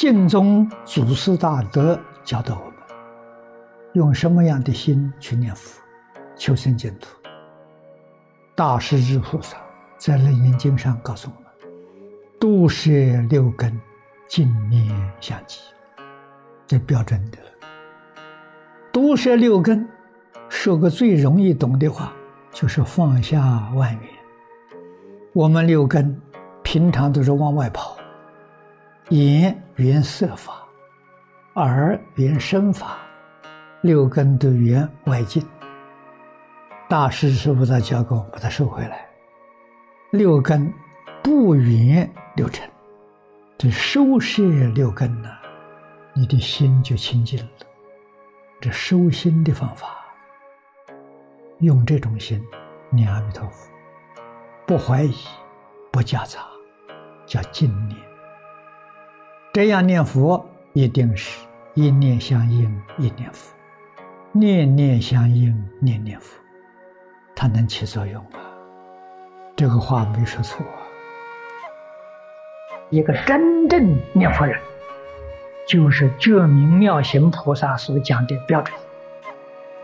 敬宗祖师大德教导我们，用什么样的心去念佛，求生净土。大势至菩萨在《楞严经》上告诉我们：“度舍六根，净念相继。”这标准的了。度舍六根，说个最容易懂的话，就是放下万缘。我们六根平常都是往外跑。眼缘色法，耳缘声法，六根都缘外境。大师师傅在教给我把它收回来，六根不缘六尘，这收摄六根呢，你的心就清净了。这收心的方法，用这种心念阿弥陀佛，不怀疑，不夹杂，叫净念。这样念佛，一定是一念相应一念佛，念念相应念念佛，它能起作用啊！这个话没说错。一个真正念佛人，就是觉明妙行菩萨所讲的标准：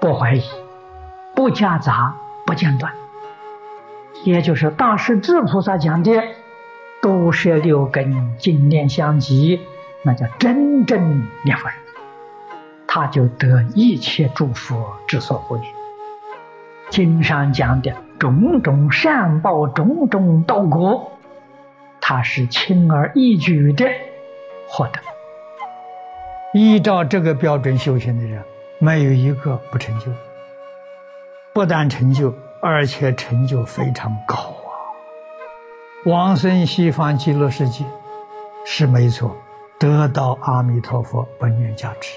不怀疑，不夹杂，不间断。也就是大势至菩萨讲的。都摄六根，净念相继，那叫真正念佛人，他就得一切诸佛之所护念。经上讲的种种善报、种种道果，他是轻而易举的获得。依照这个标准修行的人，没有一个不成就，不但成就，而且成就非常高。往生西方极乐世界是没错，得到阿弥陀佛本愿加持，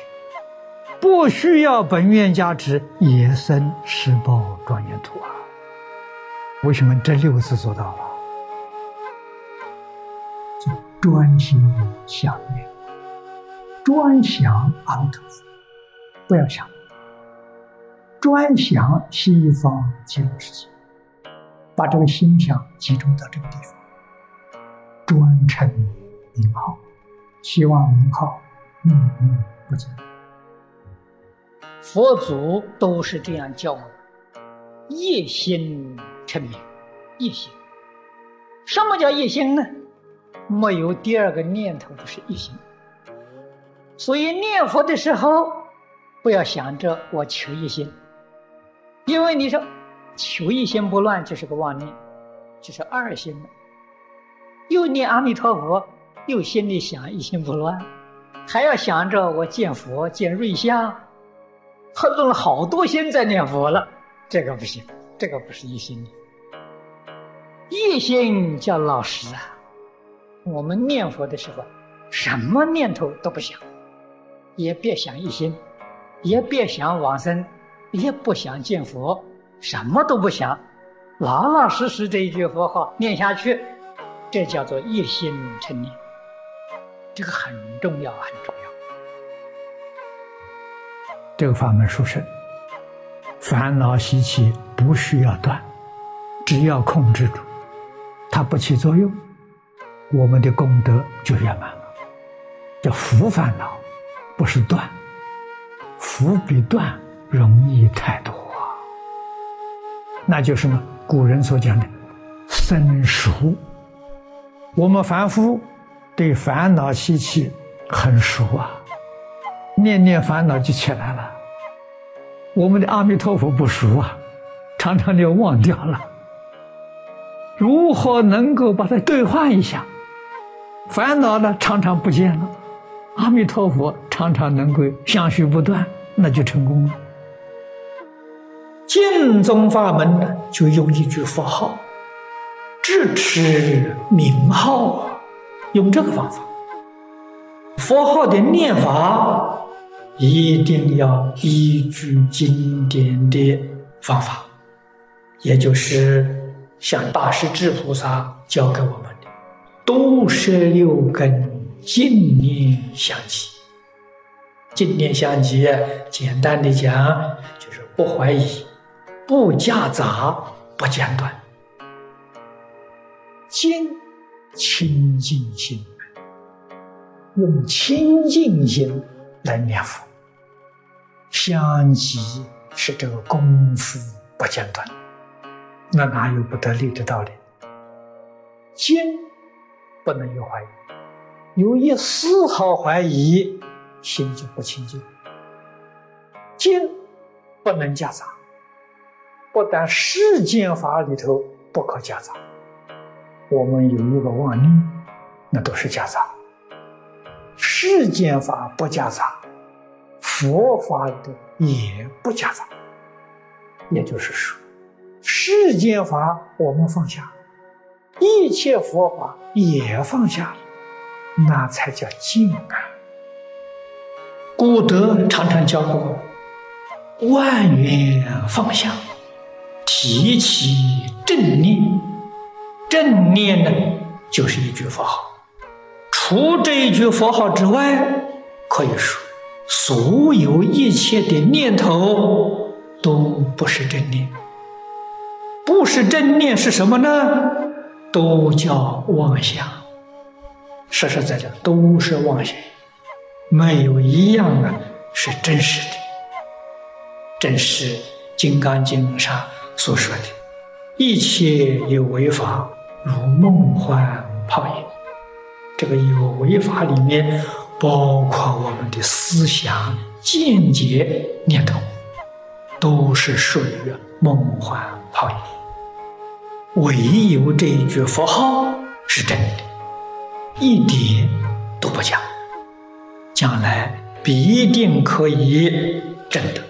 不需要本愿加持也生十报庄严土啊！为什么这六个字做到了？就专心想念，专想阿弥陀佛，不要想，专想西方极乐世界，把这个心想集中到这个地方。专称名号，希望名号念念不尽。佛祖都是这样教我：一心称名，一心。什么叫一心呢？没有第二个念头，就是一心。所以念佛的时候，不要想着我求一心，因为你说求一心不乱，就是个妄念，就是二心了。又念阿弥陀佛，又心里想一心不乱，还要想着我见佛见瑞相，他弄了好多心在念佛了，这个不行，这个不是一心的。一心叫老实啊！我们念佛的时候，什么念头都不想，也别想一心，也别想往生，也不想见佛，什么都不想，老老实实这一句佛号念下去。这叫做一心成念，这个很重要，很重要。这个法门殊胜，烦恼习气不需要断，只要控制住，它不起作用，我们的功德就圆满了。叫福烦恼，不是断，福比断容易太多。那就是什么？古人所讲的生熟。我们凡夫对烦恼习气很熟啊，念念烦恼就起来了。我们的阿弥陀佛不熟啊，常常就忘掉了。如何能够把它兑换一下？烦恼呢，常常不见了，阿弥陀佛常常能够相续不断，那就成功了。净宗法门呢，就用一句佛号。智持名号，用这个方法，佛号的念法一定要依据经典的方法，也就是像大势至菩萨教给我们的，都是六根净念相继。净念相继，简单的讲就是不怀疑，不夹杂，不间断。心清净心，用清净心来念佛，相即是这个功夫不间断，那哪有不得力的道理？心不能有怀疑，有一丝毫怀疑，心就不清净。经不能夹杂，不但世间法里头不可夹杂，我们有一个妄念，那都是夹杂。世间法不夹杂，佛法的也不夹杂。也就是说，世间法我们放下，一切佛法也放下，那才叫静啊。古德常常教过。万缘放下，提起正念。正念呢，就是一句佛号。除这一句佛号之外，可以说，所有一切的念头都不是正念。不是正念是什么呢？都叫妄想。实实在在都是妄想，没有一样的是真实的。正是《金刚经》上所说的：“一切有为法，如梦幻泡影。”这个有为法里面，包括我们的思想、见解、念头，都是属于梦幻泡影。唯有这一句佛号是真的，一点都不假，将来必定可以证得。